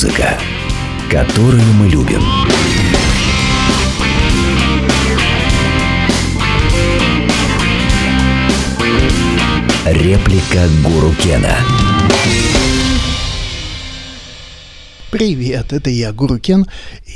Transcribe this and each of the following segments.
Музыка, которую мы любим. Реплика Гуру Кена. Привет, это я, Гуру Кен,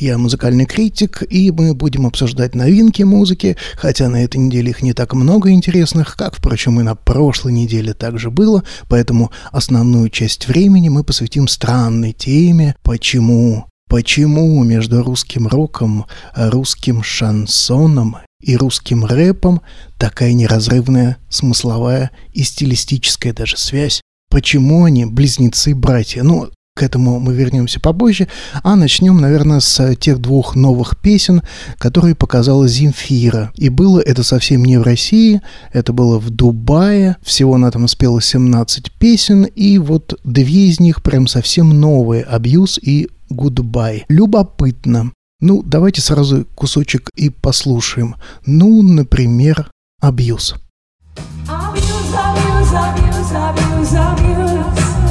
я музыкальный критик, и мы будем обсуждать новинки музыки, хотя на этой неделе их не так много интересных, как, впрочем, и на прошлой неделе также было, поэтому основную часть времени мы посвятим странной теме «Почему?». Почему между русским роком, русским шансоном и русским рэпом такая неразрывная смысловая и стилистическая даже связь? Почему они близнецы-братья? Ну, к этому мы вернемся попозже, а начнем, наверное, с тех двух новых песен, которые показала Земфира. И было это совсем не в России, это было в Дубае. Всего она там спела 17 песен, и вот две из них прям совсем новые «Abuse» и «Goodbye». Любопытно. Ну, давайте сразу кусочек и послушаем. Ну, например, «Abuse». Abuse, abuse, abuse, abuse, abuse.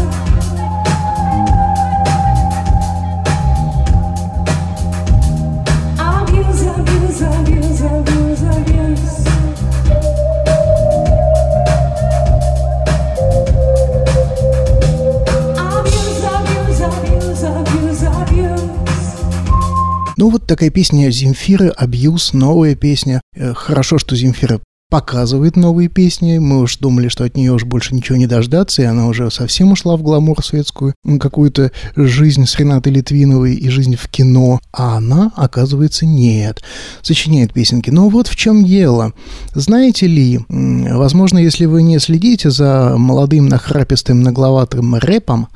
Ну вот такая песня Земфиры «Абьюз», новая песня. Э, хорошо, что Земфира показывает новые песни. Мы уж думали, что от нее уж больше ничего не дождаться, и она уже совсем ушла в гламур светскую, какую-то жизнь с Ренатой Литвиновой и жизнь в кино. А она, оказывается, нет. Сочиняет песенки. Но вот в чем дело. Знаете ли, возможно, если вы не следите за молодым нахрапистым нагловатым рэпом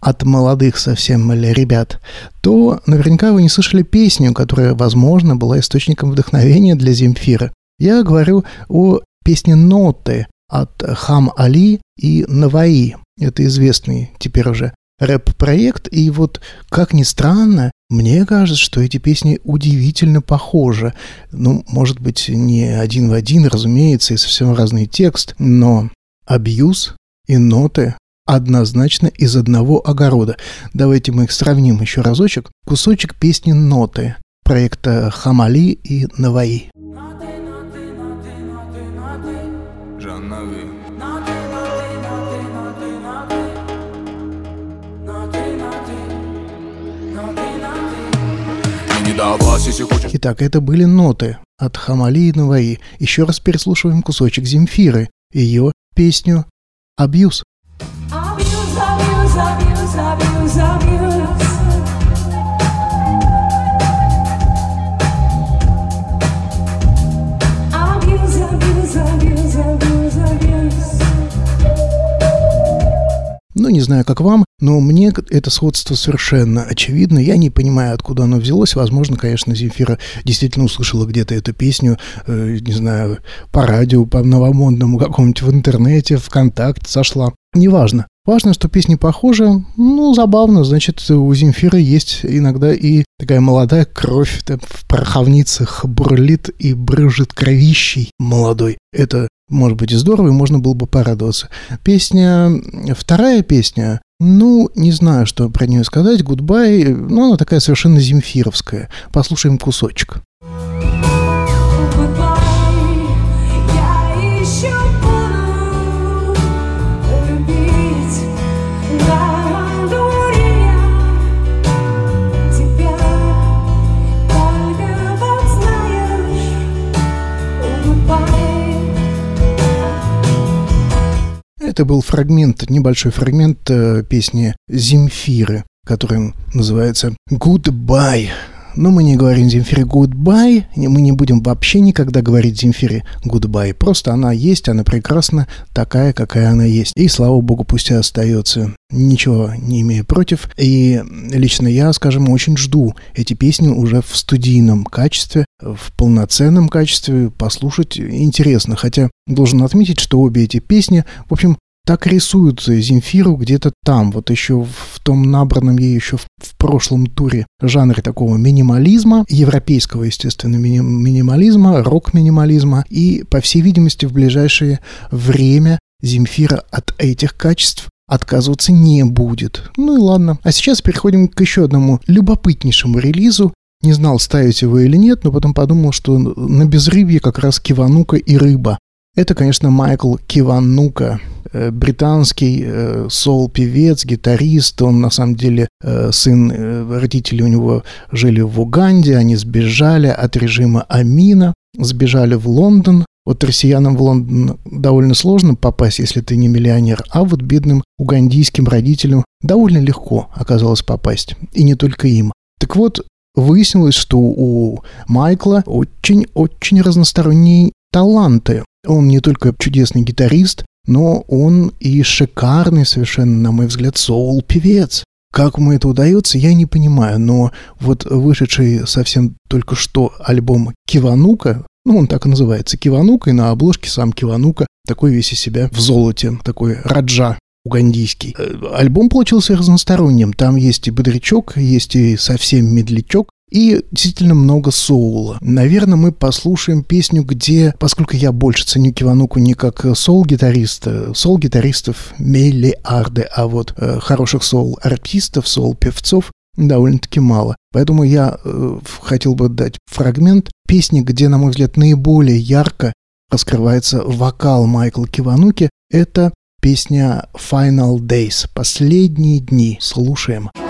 от молодых совсем ребят, то наверняка вы не слышали песню, которая, возможно, была источником вдохновения для Земфира. Я говорю о песне «Ноты» от Хам Али и Наваи. Это известный теперь уже рэп-проект, и вот, как ни странно, мне кажется, что эти песни удивительно похожи. Ну, может быть, не один в один, разумеется, и совсем разный текст, но абьюз и ноты однозначно из одного огорода. Давайте мы их сравним еще разочек. Кусочек песни «Ноты» проекта Хамали и Наваи. Итак, это были ноты от Хамали и Наваи. Еще раз переслушиваем кусочек Земфиры, ее песню «Абьюз». Абьюз, Ну, не знаю, как вам, но мне это сходство совершенно очевидно. Я не понимаю, откуда оно взялось. Возможно, конечно, Земфира действительно услышала где-то эту песню, э, не знаю, по радио, по новомодному какому-нибудь в интернете, ВКонтакте сошла. Неважно. Важно, что песни похожи. Ну, забавно, значит, у Земфиры есть иногда и такая молодая кровь там, в пороховницах бурлит и брыжет кровищей молодой. Это может быть и здорово, и можно было бы порадоваться. Песня, вторая песня, ну, не знаю, что про нее сказать, «Goodbye», ну, она такая совершенно земфировская. Послушаем кусочек. Это был фрагмент, небольшой фрагмент э, песни Земфиры, которая называется «Goodbye». Но мы не говорим Земфире goodbye, мы не будем вообще никогда говорить Земфире goodbye. Просто она есть, она прекрасна, такая, какая она есть. И слава богу, пусть и остается. Ничего не имею против. И лично я, скажем, очень жду эти песни уже в студийном качестве, в полноценном качестве. Послушать интересно. Хотя должен отметить, что обе эти песни, в общем, так рисуют Земфиру где-то там, вот еще в том набранном ей еще в, в прошлом туре жанре такого минимализма, европейского, естественно, мини, минимализма, рок-минимализма, и, по всей видимости, в ближайшее время Земфира от этих качеств отказываться не будет. Ну и ладно. А сейчас переходим к еще одному любопытнейшему релизу. Не знал, ставить его или нет, но потом подумал, что на безрыбье как раз киванука и рыба. Это, конечно, Майкл Киванука, э, британский э, сол-певец, гитарист. Он, на самом деле, э, сын, родители у него жили в Уганде, они сбежали от режима Амина, сбежали в Лондон. Вот россиянам в Лондон довольно сложно попасть, если ты не миллионер, а вот бедным угандийским родителям довольно легко оказалось попасть. И не только им. Так вот, выяснилось, что у Майкла очень-очень разносторонние таланты. Он не только чудесный гитарист, но он и шикарный совершенно, на мой взгляд, соул-певец. Как ему это удается, я не понимаю, но вот вышедший совсем только что альбом Киванука, ну, он так и называется, Киванука, и на обложке сам Киванука, такой весь из себя в золоте, такой раджа угандийский. Э, альбом получился разносторонним. Там есть и бодрячок, есть и совсем медлячок, и действительно много соула. Наверное, мы послушаем песню, где, поскольку я больше ценю Кивануку не как соул-гитариста, соул-гитаристов миллиарды, а вот э, хороших соул-артистов, соул-певцов довольно-таки мало. Поэтому я э, хотел бы дать фрагмент песни, где, на мой взгляд, наиболее ярко раскрывается вокал Майкла Кивануки. Это песня Final Days, последние дни. Слушаем. You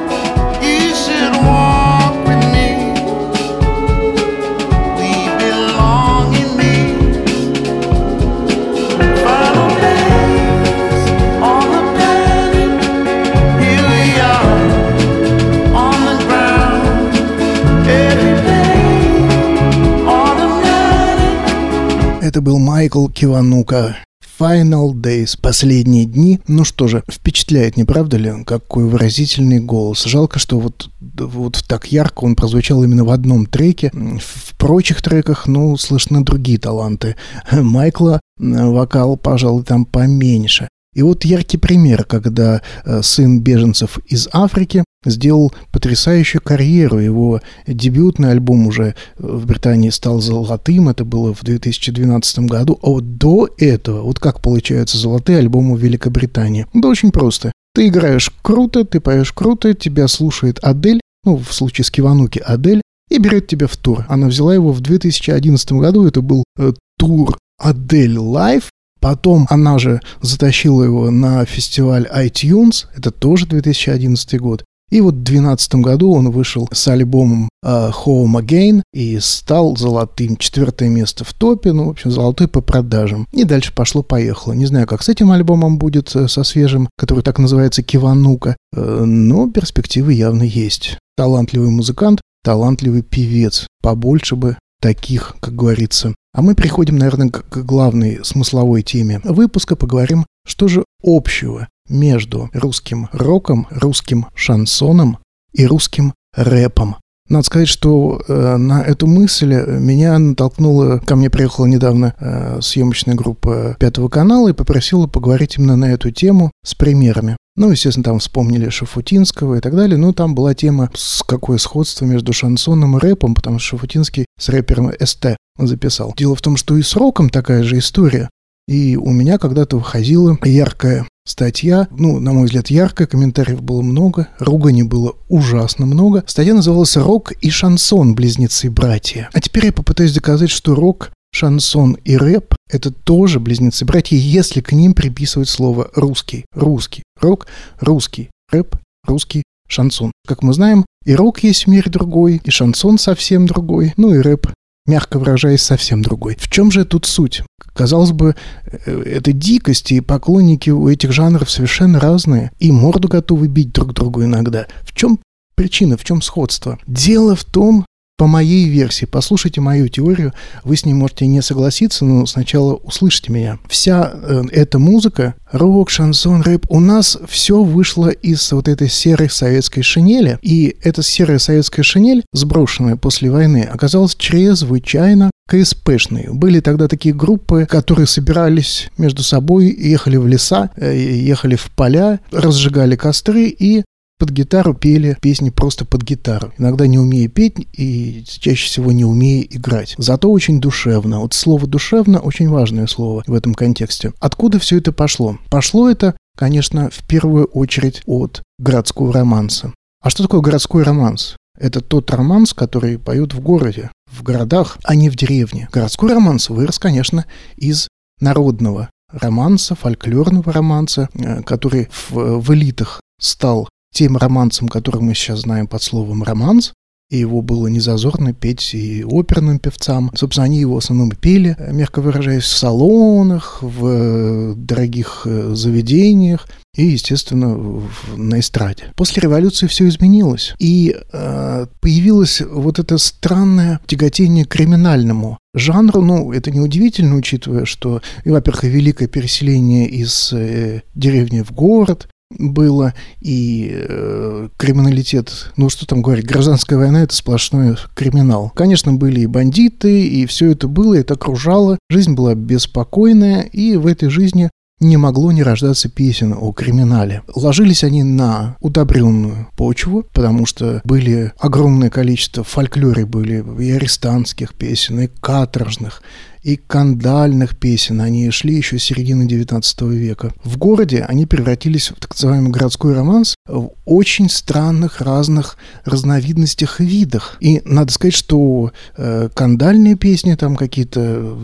Это был Майкл Киванука. Final Days, последние дни. Ну что же, впечатляет, не правда ли? Какой выразительный голос. Жалко, что вот, вот так ярко он прозвучал именно в одном треке. В прочих треках, ну, слышны другие таланты. Майкла вокал, пожалуй, там поменьше. И вот яркий пример, когда э, сын беженцев из Африки сделал потрясающую карьеру. Его дебютный альбом уже в Британии стал золотым, это было в 2012 году. А вот до этого, вот как получаются золотые альбомы Великобритании? Да очень просто. Ты играешь круто, ты поешь круто, тебя слушает Адель, ну, в случае с Кивануки Адель, и берет тебя в тур. Она взяла его в 2011 году, это был э, тур Адель Live, Потом она же затащила его на фестиваль iTunes, это тоже 2011 год. И вот в 2012 году он вышел с альбомом uh, Home Again и стал золотым. Четвертое место в топе, ну, в общем, золотой по продажам. И дальше пошло-поехало. Не знаю, как с этим альбомом будет, э, со свежим, который так называется Киванука, uh, но перспективы явно есть. Талантливый музыкант, талантливый певец. Побольше бы таких, как говорится. А мы приходим, наверное, к главной смысловой теме выпуска. Поговорим, что же общего между русским роком, русским шансоном и русским рэпом. Надо сказать, что э, на эту мысль меня натолкнула, ко мне приехала недавно э, съемочная группа Пятого канала и попросила поговорить именно на эту тему с примерами. Ну, естественно, там вспомнили Шафутинского и так далее. Ну, там была тема, с какое сходство между шансоном и рэпом, потому что Шафутинский с рэпером СТ записал. Дело в том, что и с роком такая же история. И у меня когда-то выходила яркая статья, ну, на мой взгляд, яркая, комментариев было много, ругани было ужасно много. Статья называлась «Рок и шансон. Близнецы-братья». А теперь я попытаюсь доказать, что рок шансон и рэп – это тоже близнецы-братья, если к ним приписывать слово «русский». Русский. Рок – русский. Рэп – русский. Шансон. Как мы знаем, и рок есть в мире другой, и шансон совсем другой, ну и рэп мягко выражаясь, совсем другой. В чем же тут суть? Казалось бы, э, это дикость, и поклонники у этих жанров совершенно разные, и морду готовы бить друг другу иногда. В чем причина, в чем сходство? Дело в том, по моей версии, послушайте мою теорию, вы с ней можете не согласиться, но сначала услышите меня. Вся э, эта музыка, рок, шансон, рэп, у нас все вышло из вот этой серой советской шинели, и эта серая советская шинель, сброшенная после войны, оказалась чрезвычайно КСПшные. Были тогда такие группы, которые собирались между собой, ехали в леса, э, ехали в поля, разжигали костры и под гитару пели песни просто под гитару. Иногда не умея петь и чаще всего не умея играть. Зато очень душевно. Вот слово «душевно» очень важное слово в этом контексте. Откуда все это пошло? Пошло это конечно, в первую очередь от городского романса. А что такое городской романс? Это тот романс, который поют в городе, в городах, а не в деревне. Городской романс вырос, конечно, из народного романса, фольклорного романса, э, который в, в элитах стал тем романсом, который мы сейчас знаем под словом романс, и его было незазорно петь и оперным певцам. Собственно, они его в основном пели, мягко выражаясь, в салонах, в э, дорогих э, заведениях и, естественно, на эстраде. После революции все изменилось, и э, появилось вот это странное тяготение к криминальному жанру. Ну, это неудивительно, учитывая, что, во-первых, великое переселение из э, деревни в город, было, и э, криминалитет, ну что там говорить, гражданская война это сплошной криминал. Конечно, были и бандиты, и все это было, это окружало, жизнь была беспокойная, и в этой жизни не могло не рождаться песен о криминале. Ложились они на удобренную почву, потому что были огромное количество в фольклоре были и арестантских песен, и каторжных, и кандальных песен. Они шли еще с середины XIX века. В городе они превратились в так называемый городской романс в очень странных разных разновидностях и видах. И надо сказать, что э, кандальные песни там какие-то э,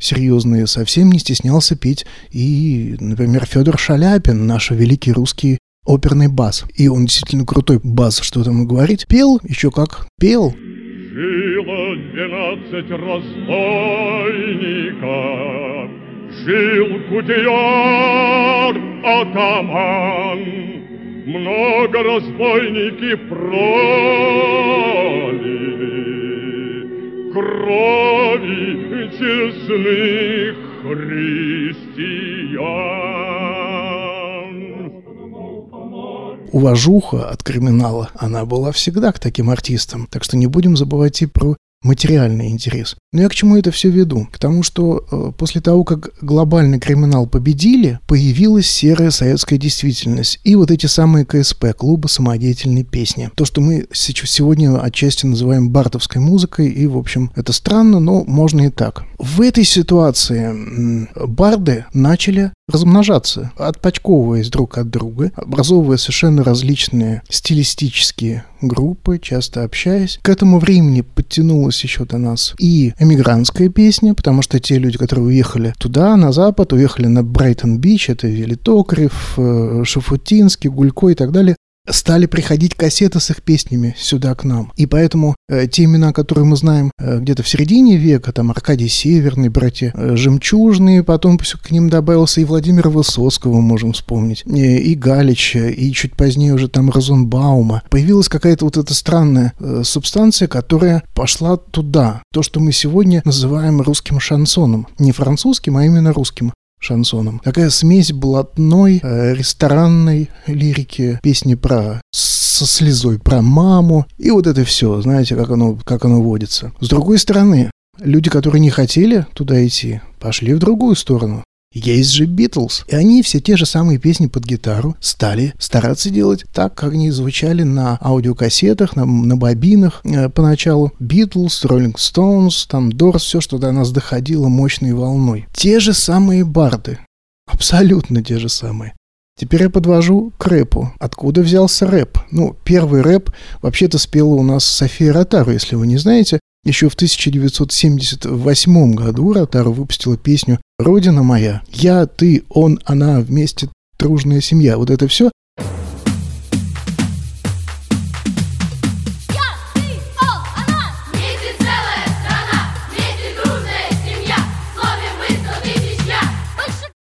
серьезные совсем не стеснялся петь и, например, Федор Шаляпин, наш великий русский оперный бас. И он действительно крутой бас, что там и говорить. Пел, еще как пел. Жило двенадцать разбойников, Жил кутияр атаман, Много разбойники пролили. Крови честных христиан. Уважуха от криминала, она была всегда к таким артистам. Так что не будем забывать и про материальный интерес. Но я к чему это все веду? К тому, что э, после того, как глобальный криминал победили, появилась серая советская действительность. И вот эти самые КСП, клубы самодеятельной песни. То, что мы сегодня отчасти называем бартовской музыкой, и, в общем, это странно, но можно и так. В этой ситуации барды начали размножаться, отпочковываясь друг от друга, образовывая совершенно различные стилистические группы, часто общаясь. К этому времени подтянулась еще до нас и эмигрантская песня, потому что те люди, которые уехали туда, на запад, уехали на Брайтон-Бич, это Вилли Токарев, э, Шафутинский, Гулько и так далее, стали приходить кассеты с их песнями сюда к нам. И поэтому э, те имена, которые мы знаем э, где-то в середине века, там Аркадий Северный, братья э, Жемчужные, потом к ним добавился и Владимир Высоцкого, можем вспомнить, э, и Галича, и чуть позднее уже там Розенбаума. Появилась какая-то вот эта странная э, субстанция, которая пошла туда. То, что мы сегодня называем русским шансоном. Не французским, а именно русским шансоном. Такая смесь блатной, э, ресторанной лирики, песни про со слезой про маму. И вот это все, знаете, как оно, как оно водится. С другой стороны, люди, которые не хотели туда идти, пошли в другую сторону. Есть же Битлз. И они все те же самые песни под гитару стали стараться делать так, как они звучали на аудиокассетах, на, на бобинах э, поначалу. Битлз, Роллинг Стоунс, там Дорс, все, что до нас доходило мощной волной. Те же самые барды. Абсолютно те же самые. Теперь я подвожу к рэпу. Откуда взялся рэп? Ну, первый рэп вообще-то спела у нас София Ротару, если вы не знаете. Еще в 1978 году Ротару выпустила песню «Родина моя». Я, ты, он, она, вместе дружная семья. Вот это все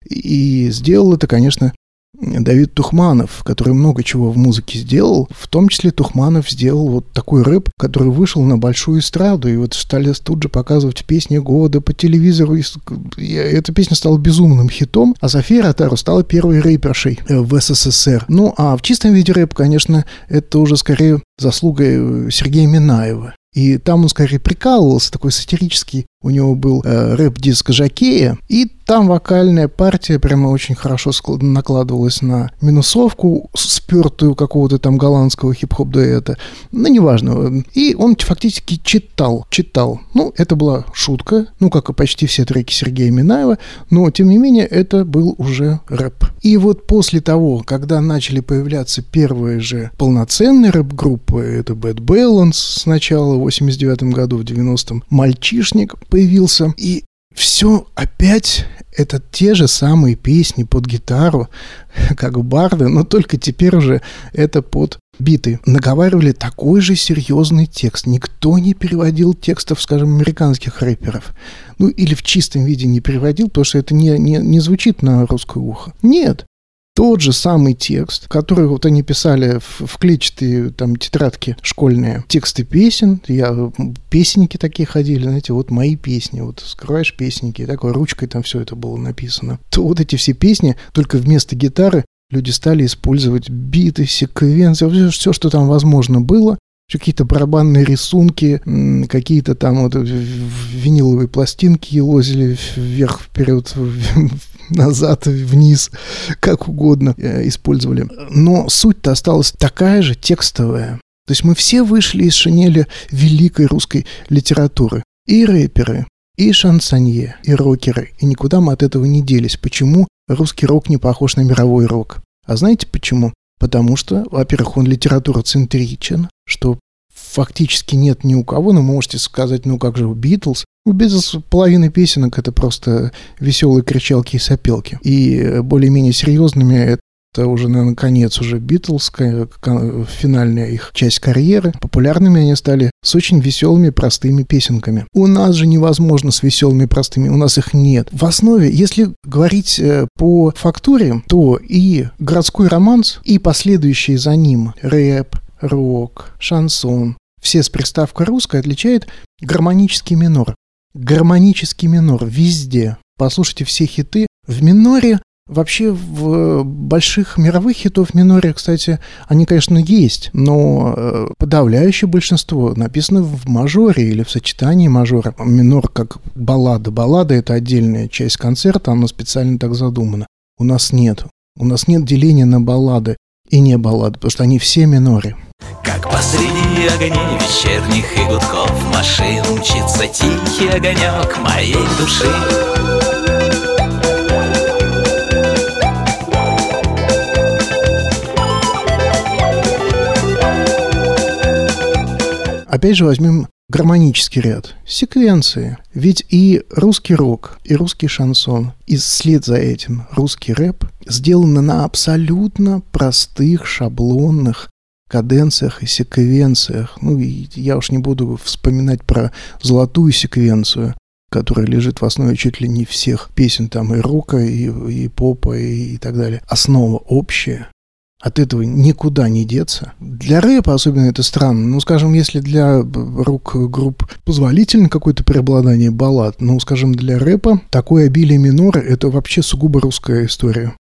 И сделал это, конечно, Давид Тухманов, который много чего в музыке сделал, в том числе Тухманов сделал вот такой рэп, который вышел на большую эстраду, и вот стали тут же показывать песни года по телевизору, и эта песня стала безумным хитом, а София Ротару стала первой рэпершей в СССР. Ну, а в чистом виде рэп, конечно, это уже скорее заслугой Сергея Минаева. И там он скорее прикалывался, такой сатирический. У него был э, рэп-диск Жакея, и там вокальная партия прямо очень хорошо накладывалась на минусовку, спертую какого-то там голландского хип-хоп дуэта. Ну, неважно. И он фактически читал, читал. Ну, это была шутка, ну, как и почти все треки Сергея Минаева, но, тем не менее, это был уже рэп. И вот после того, когда начали появляться первые же полноценные рэп-группы, это Bad Balance сначала в 89 году, в 90-м «Мальчишник» появился, и все опять это те же самые песни под гитару, как барды, но только теперь уже это под биты. Наговаривали такой же серьезный текст. Никто не переводил текстов, скажем, американских рэперов. Ну, или в чистом виде не переводил, потому что это не, не, не звучит на русское ухо. Нет тот же самый текст, который вот они писали в, в клетчатые там тетрадки школьные, тексты песен, я, песенники такие ходили, знаете, вот мои песни, вот скрываешь песенники, такой ручкой там все это было написано. То вот эти все песни, только вместо гитары люди стали использовать биты, секвенции, все, все что там возможно было, какие-то барабанные рисунки, какие-то там вот виниловые пластинки лозили вверх-вперед, назад, вниз, как угодно э, использовали. Но суть-то осталась такая же текстовая. То есть мы все вышли из шинели великой русской литературы. И рэперы, и шансонье, и рокеры. И никуда мы от этого не делись. Почему русский рок не похож на мировой рок? А знаете почему? Потому что, во-первых, он литературоцентричен, что фактически нет ни у кого, но можете сказать, ну как же у Битлз, у Битлз половина песенок это просто веселые кричалки и сопелки. И более-менее серьезными это уже, наверное, конец уже Битлз, финальная их часть карьеры. Популярными они стали с очень веселыми, простыми песенками. У нас же невозможно с веселыми, простыми, у нас их нет. В основе, если говорить э, по фактуре, то и городской романс, и последующие за ним рэп, рок, шансон, все с приставкой русская отличает гармонический минор. Гармонический минор везде. Послушайте все хиты. В миноре Вообще в больших мировых хитов в миноре, кстати, они, конечно, есть, но э, подавляющее большинство написано в мажоре или в сочетании мажора. Минор как баллада. Баллада — это отдельная часть концерта, она специально так задумана. У нас нет. У нас нет деления на баллады и не баллады, потому что они все миноре. Как посреди огней вечерних и гудков Машин мчится тихий огонек моей души Опять же возьмем гармонический ряд, секвенции. Ведь и русский рок, и русский шансон, и след за этим русский рэп сделаны на абсолютно простых, шаблонных каденциях и секвенциях. Ну, и я уж не буду вспоминать про золотую секвенцию, которая лежит в основе чуть ли не всех песен, там и рока, и, и попа, и, и так далее. Основа общая. От этого никуда не деться. Для рэпа особенно это странно. Ну, скажем, если для рок-групп позволительно какое-то преобладание баллад, ну, скажем, для рэпа такое обилие минора – это вообще сугубо русская история.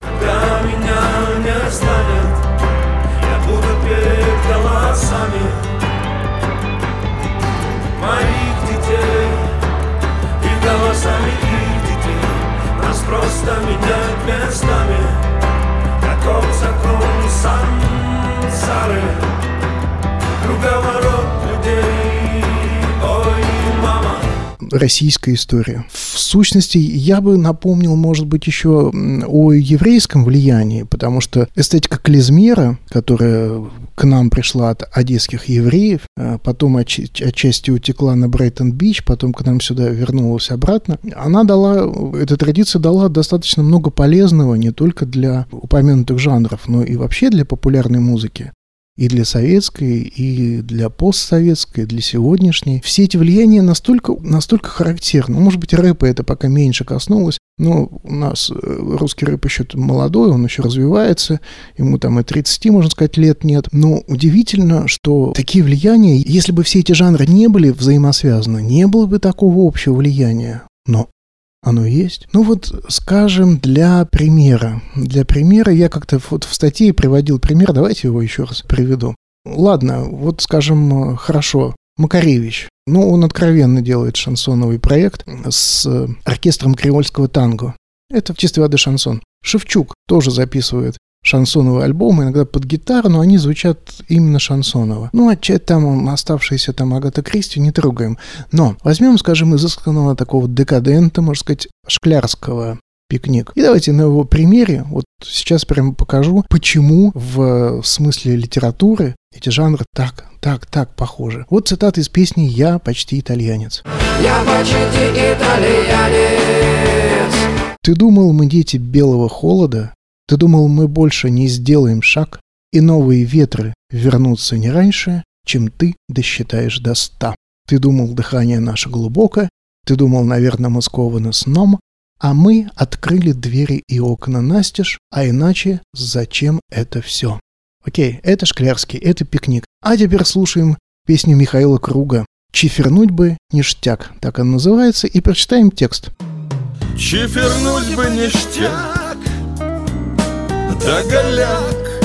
Российская история. В сущности, я бы напомнил, может быть, еще о еврейском влиянии, потому что эстетика клизмера, которая к нам пришла от одесских евреев, а потом отчасти утекла на Брайтон-Бич, потом к нам сюда вернулась обратно, она дала, эта традиция дала достаточно много полезного не только для упомянутых жанров, но и вообще для популярной музыки и для советской, и для постсоветской, и для сегодняшней. Все эти влияния настолько, настолько характерны. Ну, может быть, рэпа это пока меньше коснулось, но у нас э, русский рэп еще молодой, он еще развивается, ему там и 30, можно сказать, лет нет. Но удивительно, что такие влияния, если бы все эти жанры не были взаимосвязаны, не было бы такого общего влияния. Но оно есть. Ну вот, скажем, для примера. Для примера я как-то вот в статье приводил пример, давайте его еще раз приведу. Ладно, вот скажем, э, хорошо, Макаревич. Ну, он откровенно делает шансоновый проект с оркестром креольского танго. Это в чистой воды шансон. Шевчук тоже записывает шансоновые альбомы, иногда под гитару, но они звучат именно шансоново. Ну, а там оставшиеся там Агата Кристи не трогаем. Но возьмем, скажем, изысканного такого декадента, можно сказать, шклярского пикник. И давайте на его примере, вот сейчас прямо покажу, почему в, в смысле литературы эти жанры так, так, так похожи. Вот цитата из песни «Я почти итальянец». Я почти итальянец. Ты думал, мы дети белого холода? Ты думал, мы больше не сделаем шаг, и новые ветры вернутся не раньше, чем ты досчитаешь до ста. Ты думал, дыхание наше глубоко, ты думал, наверное, мы скованы сном, а мы открыли двери и окна настежь, а иначе зачем это все? Окей, это Шклярский, это пикник. А теперь слушаем песню Михаила Круга «Чифернуть бы ништяк», так он называется, и прочитаем текст. Чифернуть бы ништяк, да голяк.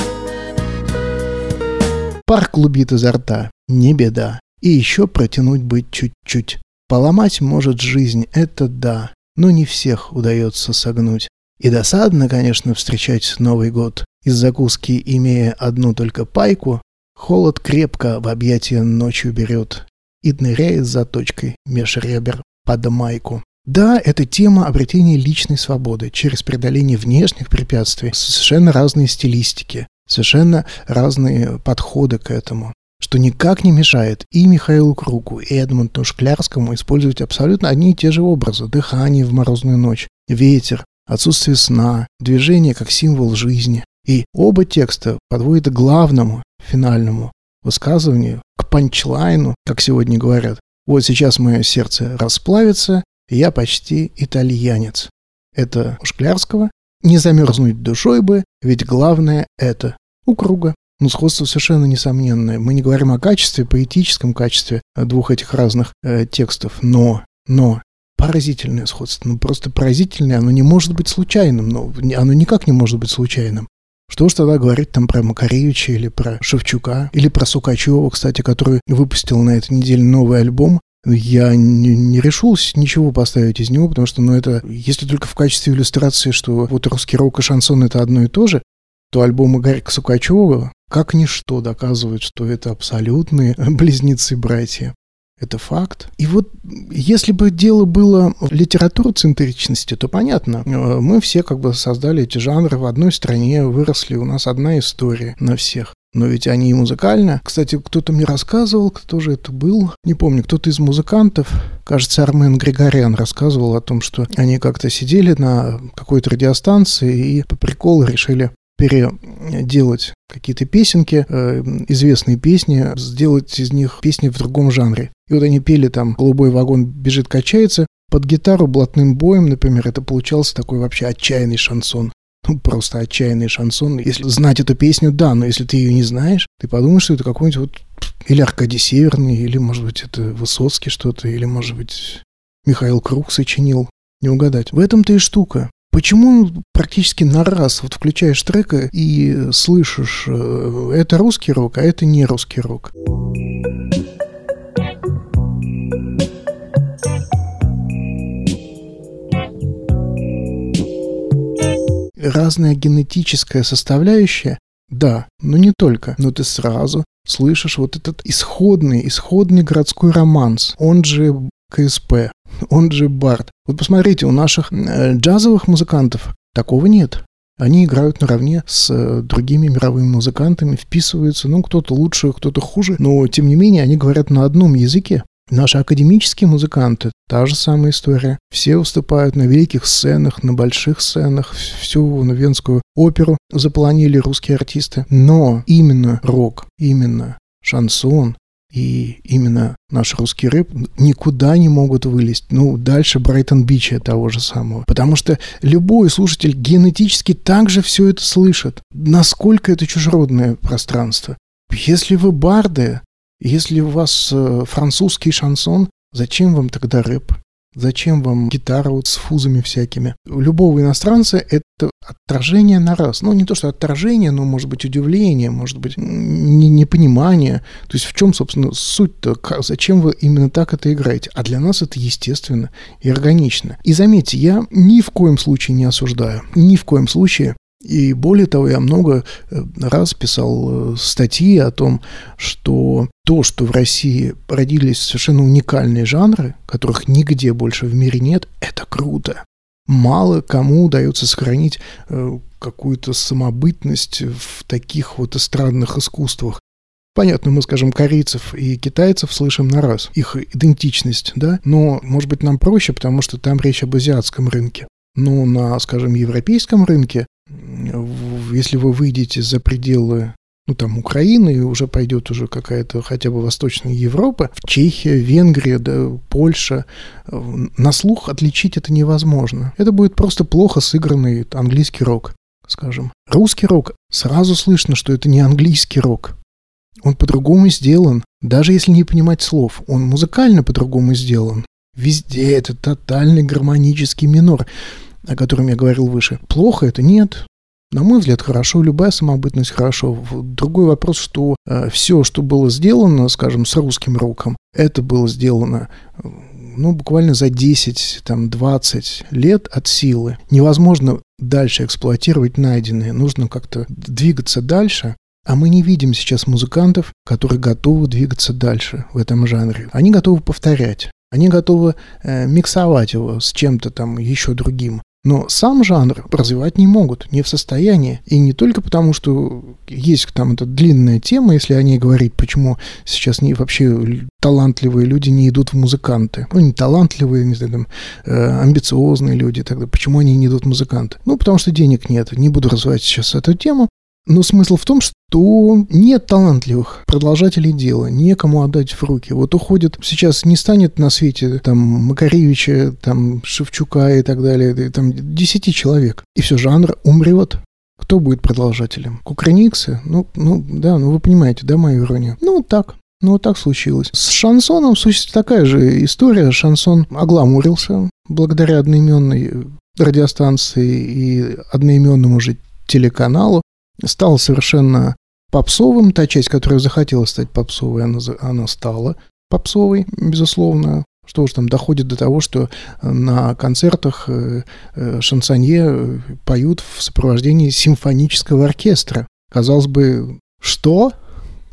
Пар клубит изо рта, не беда. И еще протянуть бы чуть-чуть. Поломать может жизнь, это да, но не всех удается согнуть. И досадно, конечно, встречать Новый год. Из закуски, имея одну только пайку, холод крепко в объятия ночью берет и ныряет за точкой меж ребер под майку. Да, это тема обретения личной свободы через преодоление внешних препятствий, совершенно разные стилистики, совершенно разные подходы к этому что никак не мешает и Михаилу Кругу, и Эдмонту Шклярскому использовать абсолютно одни и те же образы. Дыхание в морозную ночь, ветер, отсутствие сна, движение как символ жизни. И оба текста подводят к главному, финальному высказыванию, к панчлайну, как сегодня говорят. Вот сейчас мое сердце расплавится, я почти итальянец. Это у Шклярского. Не замерзнуть душой бы, ведь главное это у Круга. Ну, сходство совершенно несомненное. Мы не говорим о качестве, поэтическом качестве двух этих разных э, текстов, но, но поразительное сходство. Ну, просто поразительное. Оно не может быть случайным. Но оно никак не может быть случайным. Что ж тогда говорить там про Макаревича или про Шевчука, или про Сукачева, кстати, который выпустил на этой неделе новый альбом. Я не, не решился ничего поставить из него, потому что, ну, это, если только в качестве иллюстрации, что вот русский рок и шансон это одно и то же, то альбомы Гарика Сукачева как ничто доказывают, что это абсолютные близнецы-братья. Это факт. И вот если бы дело было в литературоцентричности, то понятно. Мы все как бы создали эти жанры в одной стране, выросли, у нас одна история на всех. Но ведь они и музыкально. Кстати, кто-то мне рассказывал, кто же это был, не помню, кто-то из музыкантов, кажется, Армен Григорян рассказывал о том, что они как-то сидели на какой-то радиостанции и по приколу решили переделать какие-то песенки, э, известные песни, сделать из них песни в другом жанре. И вот они пели там «Голубой вагон бежит, качается», под гитару блатным боем, например, это получался такой вообще отчаянный шансон. Ну, просто отчаянный шансон. Если знать эту песню, да, но если ты ее не знаешь, ты подумаешь, что это какой-нибудь вот или Аркадий Северный, или, может быть, это Высоцкий что-то, или, может быть, Михаил Круг сочинил. Не угадать. В этом-то и штука. Почему практически на раз вот включаешь трек и слышишь, э, это русский рок, а это не русский рок? Разная генетическая составляющая, да, но не только, но ты сразу слышишь вот этот исходный, исходный городской романс, он же КСП, он же Барт. Вот посмотрите, у наших э, джазовых музыкантов такого нет. Они играют наравне с э, другими мировыми музыкантами, вписываются, ну, кто-то лучше, кто-то хуже, но, тем не менее, они говорят на одном языке. Наши академические музыканты – та же самая история. Все выступают на великих сценах, на больших сценах, всю венскую оперу запланили русские артисты. Но именно рок, именно шансон, и именно наш русский рэп никуда не могут вылезть. Ну, дальше Брайтон Бича того же самого. Потому что любой слушатель генетически также все это слышит. Насколько это чужеродное пространство. Если вы барды, если у вас э, французский шансон, зачем вам тогда рэп? Зачем вам гитара вот с фузами всякими? У любого иностранца это отражение на раз. Ну, не то, что отражение, но, может быть, удивление, может быть, не- непонимание. То есть в чем, собственно, суть-то? Зачем вы именно так это играете? А для нас это естественно и органично. И заметьте, я ни в коем случае не осуждаю. Ни в коем случае. И более того, я много э, раз писал э, статьи о том, что то, что в России родились совершенно уникальные жанры, которых нигде больше в мире нет, это круто. Мало кому удается сохранить э, какую-то самобытность в таких вот эстрадных искусствах. Понятно, мы, скажем, корейцев и китайцев слышим на раз, их идентичность, да, но, может быть, нам проще, потому что там речь об азиатском рынке. Но на, скажем, европейском рынке, если вы выйдете за пределы ну, там, Украины, уже пойдет уже какая-то хотя бы Восточная Европа, в Чехия, Венгрия, да, Польша, э, на слух отличить это невозможно. Это будет просто плохо сыгранный английский рок, скажем. Русский рок, сразу слышно, что это не английский рок. Он по-другому сделан, даже если не понимать слов. Он музыкально по-другому сделан. Везде это тотальный гармонический минор, о котором я говорил выше. Плохо это? Нет. На мой взгляд, хорошо, любая самобытность хорошо. Другой вопрос, что все, что было сделано, скажем, с русским роком, это было сделано э, ну, буквально за 10, там, 20 лет от силы. Невозможно дальше эксплуатировать найденное. Нужно как-то двигаться дальше. А мы не видим сейчас музыкантов, которые готовы двигаться дальше в этом жанре. Они готовы повторять. Они готовы э, миксовать его с чем-то там еще другим. Но сам жанр развивать не могут, не в состоянии. И не только потому, что есть там эта длинная тема, если о ней говорить, почему сейчас не, вообще талантливые люди не идут в музыканты. Ну, не талантливые, не знаю, там, э, амбициозные люди, тогда почему они не идут в музыканты? Ну, потому что денег нет. Не буду развивать сейчас эту тему. Но смысл в том, что нет талантливых продолжателей дела, некому отдать в руки. Вот уходит, сейчас не станет на свете там Макаревича, там Шевчука и так далее, и там 10 человек, и все, жанр умрет. Кто будет продолжателем? Кукрыниксы? Ну, ну, да, ну вы понимаете, да, мою иронию? Ну, вот так. Ну, вот так случилось. С шансоном существует такая же история. Шансон огламурился благодаря одноименной радиостанции и одноименному же телеканалу. Стал совершенно попсовым. Та часть, которая захотела стать попсовой, она, она стала попсовой, безусловно. Что уж там доходит до того, что на концертах э, э, шансонье э, поют в сопровождении симфонического оркестра. Казалось бы, что?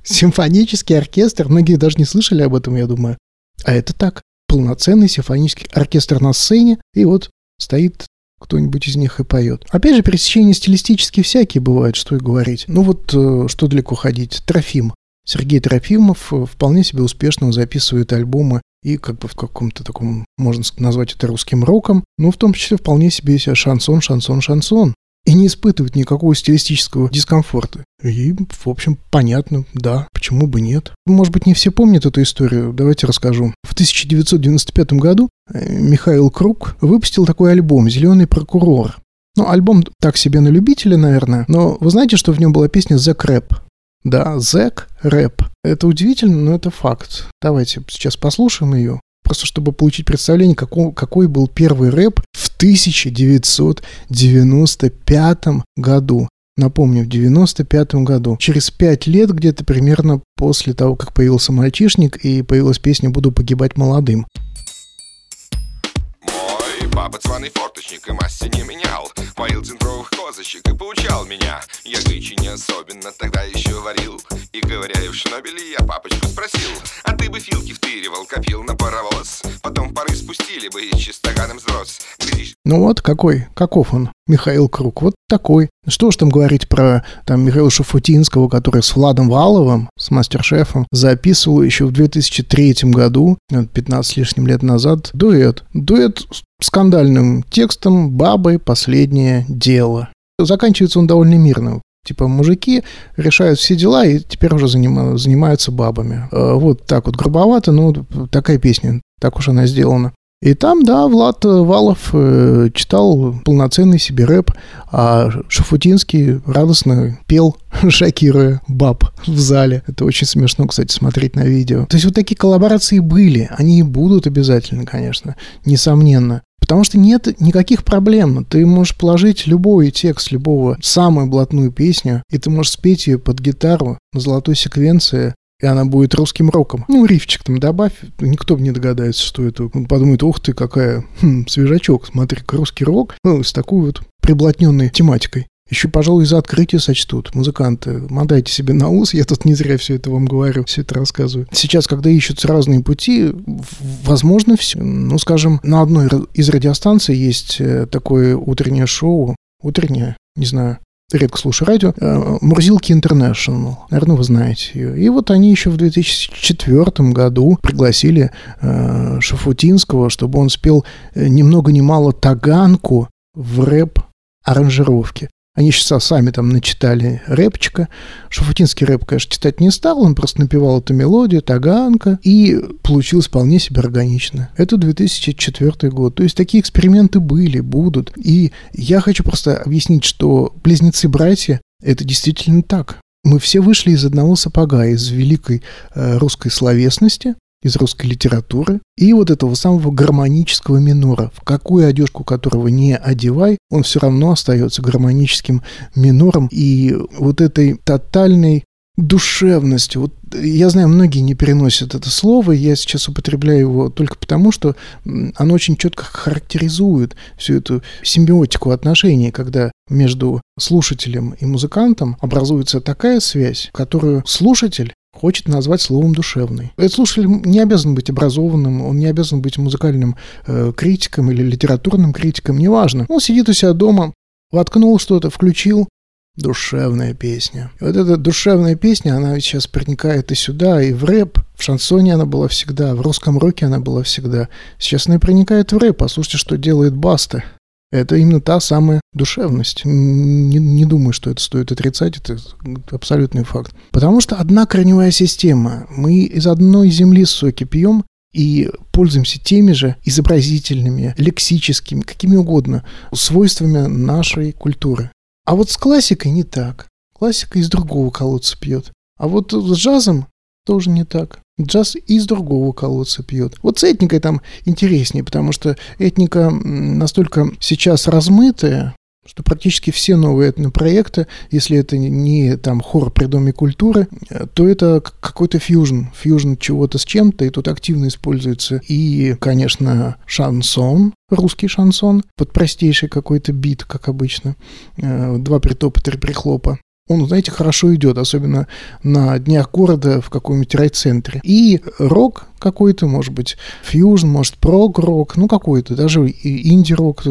Симфонический оркестр? Многие даже не слышали об этом, я думаю. А это так. Полноценный симфонический оркестр на сцене, и вот стоит кто-нибудь из них и поет. Опять же, пересечения стилистические всякие бывают, что и говорить. Ну вот, э, что далеко ходить. Трофим. Сергей Трофимов э, вполне себе успешно записывает альбомы и как бы в каком-то таком, можно назвать это русским роком, но в том числе вполне себе шансон, шансон, шансон. И не испытывает никакого стилистического дискомфорта. И, в общем, понятно, да, почему бы нет. Может быть, не все помнят эту историю, давайте расскажу. В 1995 году э, Михаил Круг выпустил такой альбом «Зеленый прокурор». Ну, альбом так себе на любителя, наверное, но вы знаете, что в нем была песня «Зэк Рэп»? Да, «Зэк Рэп». Это удивительно, но это факт. Давайте сейчас послушаем ее, просто чтобы получить представление, какой, какой был первый рэп в 1995 году. Напомню, в 95 году. Через пять лет, где-то примерно после того, как появился мальчишник и появилась песня «Буду погибать молодым». Папа цваный форточник и масти не менял. Поил центровых козочек и поучал меня. Я гычи не особенно тогда еще варил. И говоря в Шнобеле, я папочку спросил. А ты бы филки втыривал, копил на паровоз. Потом пары спустили бы и чистоганом взрос Глядишь, Ну вот какой, каков он, Михаил Круг, вот такой. Что ж там говорить про там Михаила Шафутинского, который с Владом Валовым, с мастер-шефом, записывал еще в 2003 году, э, 15 с лишним лет назад, дуэт. Дуэт с скандальным текстом «Бабы. Последнее дело». Заканчивается он довольно мирно. Типа мужики решают все дела и теперь уже занима- занимаются бабами. Э, Вот так вот грубовато, но такая песня, так уж она сделана. И там, да, Влад Валов э, читал полноценный себе рэп, а Шафутинский радостно пел, шокируя баб в зале. Это очень смешно, кстати, смотреть на видео. То есть вот такие коллаборации были, они и будут обязательно, конечно, несомненно. Потому что нет никаких проблем. Ты можешь положить любой текст любого, самую блатную песню, и ты можешь спеть ее под гитару на золотой секвенции, и она будет русским роком. Ну, рифчик там добавь, никто не догадается, что это. Он подумает, ух ты, какая хм, свежачок, смотри, русский рок, ну, с такой вот приблотненной тематикой. Еще, пожалуй, за открытие сочтут музыканты. Мотайте себе на ус, я тут не зря все это вам говорю, все это рассказываю. Сейчас, когда ищутся разные пути, возможно все. Ну, скажем, на одной из радиостанций есть э, такое утреннее шоу, утреннее, не знаю, редко слушаю радио, э, Мурзилки Интернешнл. Наверное, вы знаете ее. И вот они еще в 2004 году пригласили э, Шафутинского, чтобы он спел ни много ни мало таганку в рэп аранжировке. Они сейчас сами там начитали рэпчика. Шафутинский рэп, конечно, читать не стал, он просто напевал эту мелодию, таганка, и получилось вполне себе органично. Это 2004 год. То есть такие эксперименты были, будут. И я хочу просто объяснить, что близнецы-братья — это действительно так. Мы все вышли из одного сапога, из великой э, русской словесности, из русской литературы, и вот этого самого гармонического минора, в какую одежку которого не одевай, он все равно остается гармоническим минором, и вот этой тотальной душевностью. Вот я знаю, многие не переносят это слово, я сейчас употребляю его только потому, что оно очень четко характеризует всю эту симбиотику отношений, когда между слушателем и музыкантом образуется такая связь, которую слушатель хочет назвать словом душевный. Этот слушатель не обязан быть образованным, он не обязан быть музыкальным э, критиком или литературным критиком, неважно. Он сидит у себя дома, воткнул что-то, включил, душевная песня. И вот эта душевная песня, она сейчас проникает и сюда, и в рэп. В шансоне она была всегда, в русском роке она была всегда. Сейчас она проникает в рэп. Послушайте, что делает Баста. Это именно та самая душевность. Не, не думаю, что это стоит отрицать, это абсолютный факт. Потому что одна корневая система. Мы из одной земли соки пьем и пользуемся теми же изобразительными, лексическими, какими угодно свойствами нашей культуры. А вот с классикой не так. Классика из другого колодца пьет. А вот с джазом тоже не так. Джаз из другого колодца пьет. Вот с этникой там интереснее, потому что этника настолько сейчас размытая, что практически все новые этнопроекты, если это не там хор при Доме культуры, то это какой-то фьюжн, фьюжн чего-то с чем-то, и тут активно используется и, конечно, шансон, русский шансон, под простейший какой-то бит, как обычно, э, два притопа, три прихлопа, он, знаете, хорошо идет, особенно на днях города в каком-нибудь райцентре. И рок какой-то, может быть, фьюжн, может, прог-рок, ну какой-то, даже инди-рок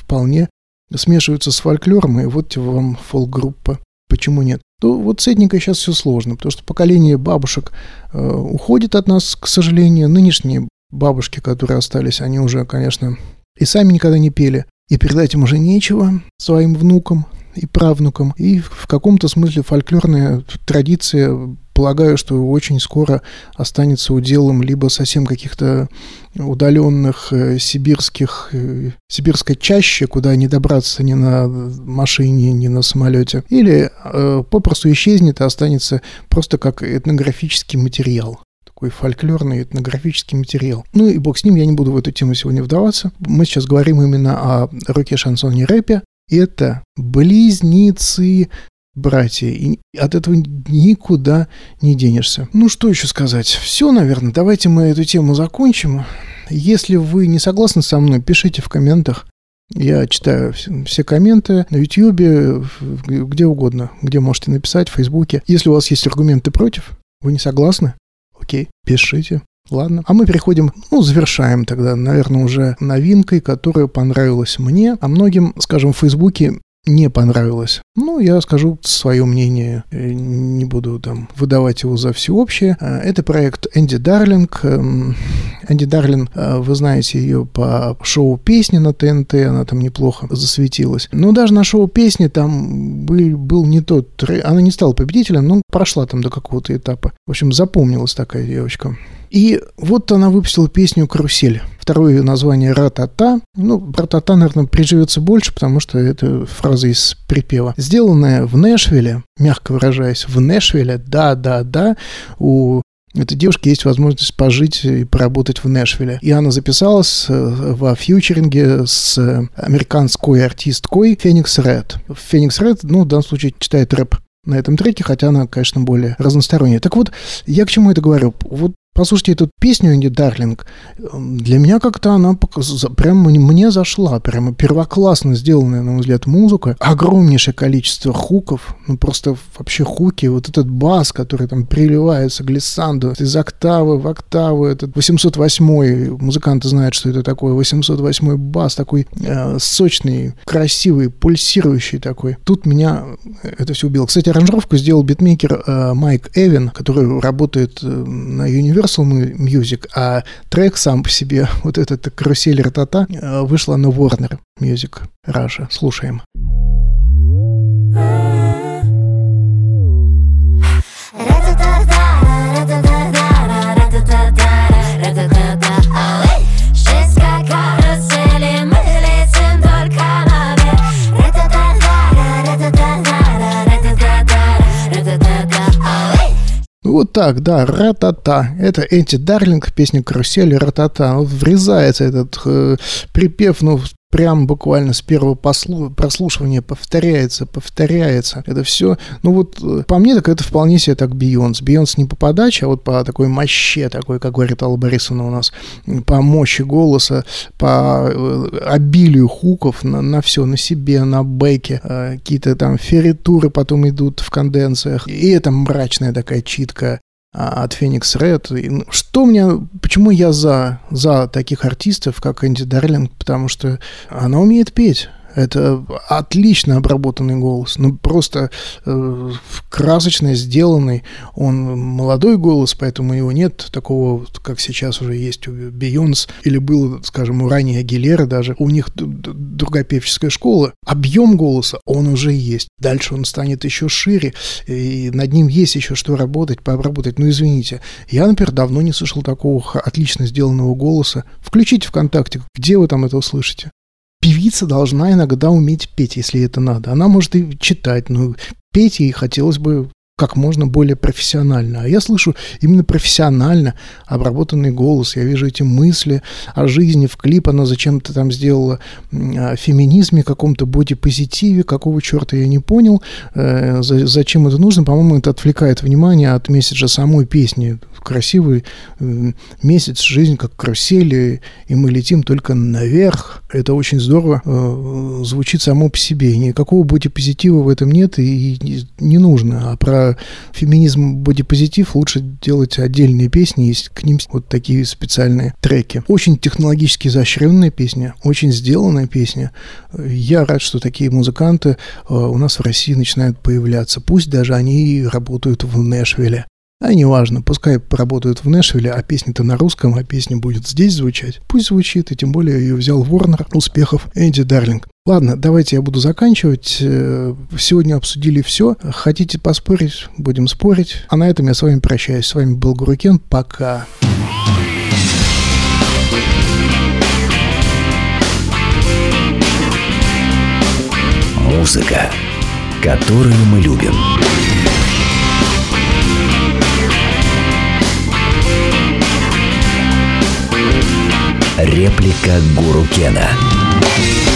вполне смешиваются с фольклором, и вот вам фолк-группа. Почему нет? То вот с этникой сейчас все сложно, потому что поколение бабушек э, уходит от нас, к сожалению. Нынешние бабушки, которые остались, они уже, конечно, и сами никогда не пели. И передать им уже нечего своим внукам, и правнукам. И в каком-то смысле фольклорная традиция полагаю, что очень скоро останется уделом либо совсем каких-то удаленных э, сибирских, э, сибирской чаще, куда не добраться ни на машине, ни на самолете, или э, попросту исчезнет и останется просто как этнографический материал такой фольклорный этнографический материал. Ну и бог с ним, я не буду в эту тему сегодня вдаваться. Мы сейчас говорим именно о роке, шансоне, рэпе это близнецы братья, и от этого никуда не денешься. Ну, что еще сказать? Все, наверное, давайте мы эту тему закончим. Если вы не согласны со мной, пишите в комментах. Я читаю все комменты на YouTube, где угодно, где можете написать, в Фейсбуке. Если у вас есть аргументы против, вы не согласны, окей, пишите. Ладно. А мы переходим, ну, завершаем тогда, наверное, уже новинкой, которая понравилась мне, а многим, скажем, в Фейсбуке не понравилось. Ну, я скажу свое мнение, э, не буду там выдавать его за всеобщее. Э, это проект Энди Дарлинг. Эм, Энди Дарлин, э, вы знаете ее по шоу «Песни» на ТНТ, она там неплохо засветилась. Но даже на шоу «Песни» там был, был не тот... Она не стала победителем, но прошла там до какого-то этапа. В общем, запомнилась такая девочка. И вот она выпустила песню «Карусель». Второе название «Ратата». Ну, «Ратата», наверное, приживется больше, потому что это фраза из припева. Сделанная в Нэшвилле, мягко выражаясь, в Нэшвилле, да-да-да, у этой девушки есть возможность пожить и поработать в Нэшвилле. И она записалась э, во фьючеринге с американской артисткой Феникс Ред. Феникс Ред, ну, в данном случае читает рэп на этом треке, хотя она, конечно, более разносторонняя. Так вот, я к чему это говорю? Вот Послушайте эту песню «Инди Дарлинг». Для меня как-то она прям мне зашла. Прямо первоклассно сделанная, на мой взгляд, музыка. Огромнейшее количество хуков. Ну, просто вообще хуки. Вот этот бас, который там приливается глиссанду из октавы в октаву. Этот 808-й, музыканты знают, что это такое. 808-й бас такой э, сочный, красивый, пульсирующий такой. Тут меня это все убило. Кстати, аранжировку сделал битмейкер э, Майк Эвин, который работает э, на Universal Universal Music, а трек сам по себе, вот этот карусель ратата, э, вышла на Warner Music Russia. Слушаем. Вот так, да, ратата. Это Энти Дарлинг, песня «Карусель», ратата. Вот врезается этот э, припев, ну, прям буквально с первого послу... прослушивания повторяется, повторяется. Это все, ну вот э, по мне так это вполне себе так Бейонс. Бейонс не по подаче, а вот по такой мощи, такой, как говорит Алла Борисовна у нас, по мощи голоса, по э, обилию хуков на, на все, на себе, на бэке, э, какие-то там ферритуры потом идут в конденсиях. И это мрачная такая читка от Phoenix Red. Ну, что мне, почему я за, за таких артистов, как Энди Дарлинг, потому что она умеет петь. Это отлично обработанный голос, ну просто э, красочно сделанный. Он молодой голос, поэтому у него нет такого, как сейчас уже есть у Бейонс, или было, скажем, у ранней Агилера даже. У них другая певческая школа. Объем голоса, он уже есть. Дальше он станет еще шире, и над ним есть еще что работать, пообработать. Ну, извините, я, например, давно не слышал такого отлично сделанного голоса. Включите ВКонтакте, где вы там это услышите? Певица должна иногда уметь петь, если это надо. Она может и читать, но петь ей хотелось бы как можно более профессионально. А я слышу именно профессионально обработанный голос. Я вижу эти мысли о жизни в клип. Она зачем-то там сделала феминизме, каком-то бодипозитиве. Какого черта я не понял. Э, зачем это нужно? По-моему, это отвлекает внимание от месседжа самой песни. Красивый месяц, жизнь как карусели, и мы летим только наверх. Это очень здорово э, звучит само по себе. Никакого бодипозитива в этом нет и не нужно. А про феминизм, бодипозитив лучше делать отдельные песни, есть к ним вот такие специальные треки. Очень технологически изощренная песня, очень сделанная песня. Я рад, что такие музыканты э, у нас в России начинают появляться. Пусть даже они работают в Нэшвилле. А неважно, пускай поработают в Нэшвилле, а песня-то на русском, а песня будет здесь звучать. Пусть звучит, и тем более ее взял Ворнер. Успехов, Энди Дарлинг. Ладно, давайте я буду заканчивать. Э, сегодня обсудили все. Хотите поспорить? Будем спорить. А на этом я с вами прощаюсь. С вами был Гурукен. Пока. Музыка, которую мы любим. Реплика Гуру Кена.